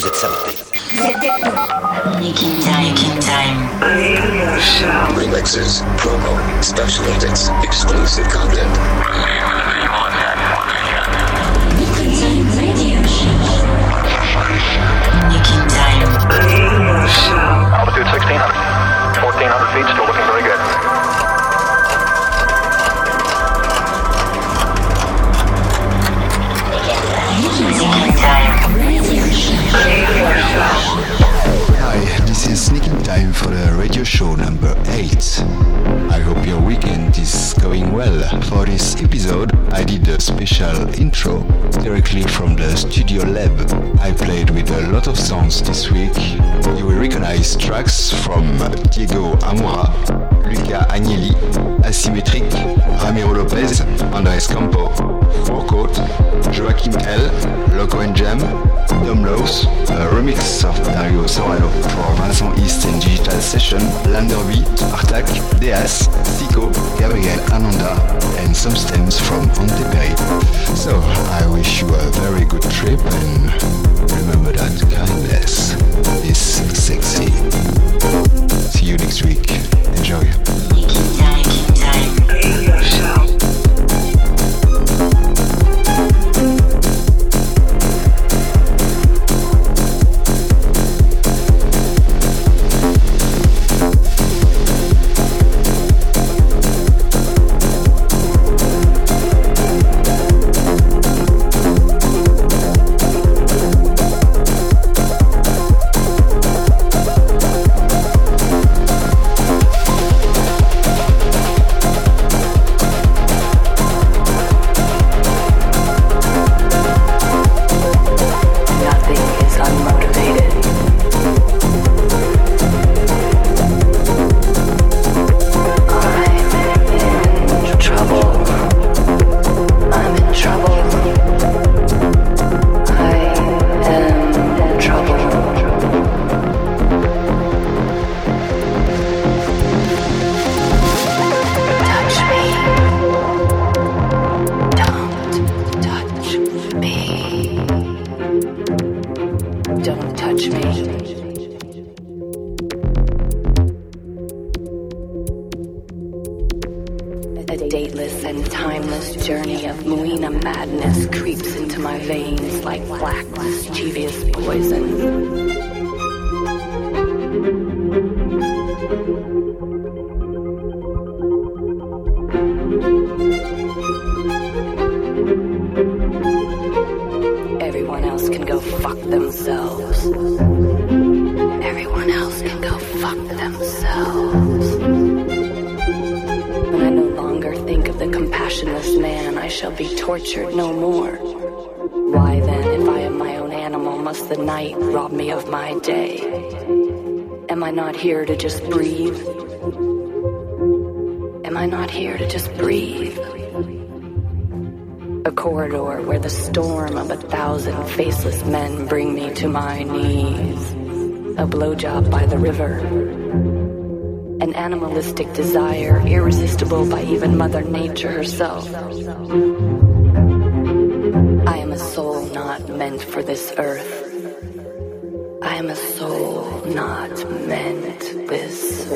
Vous êtes saboté. Making time, making time. Remixes, promo, special edits, exclusive content. Making time. Altitude 1600. 1400 feet, still looking very Sneaking Time for the radio show number 8. I hope your weekend is going well. For this episode, I did a special intro directly from the Studio Lab. I played with a lot of songs this week. You will recognize tracks from Diego Amura, Luca Agnelli, Assymetrik, Ramiro Lopez, Andres Campo, Fur Coat, Joachim L, Loco and Jam, Tom Laws, a remix of Dario Sorano for Mason East and Digital Session, Lander B, Artak, Deas, Tico, Gabriel Ananda, and some stems from Ante Perry. So, I wish you a very good trip and remember that kindness is sexy. See you next week. Enjoy. Here to just breathe? Am I not here to just breathe? A corridor where the storm of a thousand faceless men bring me to my knees. A blowjob by the river. An animalistic desire irresistible by even Mother Nature herself. I am a soul not meant for this earth. Soul not meant this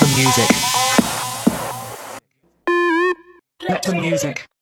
Let the music. Let the music.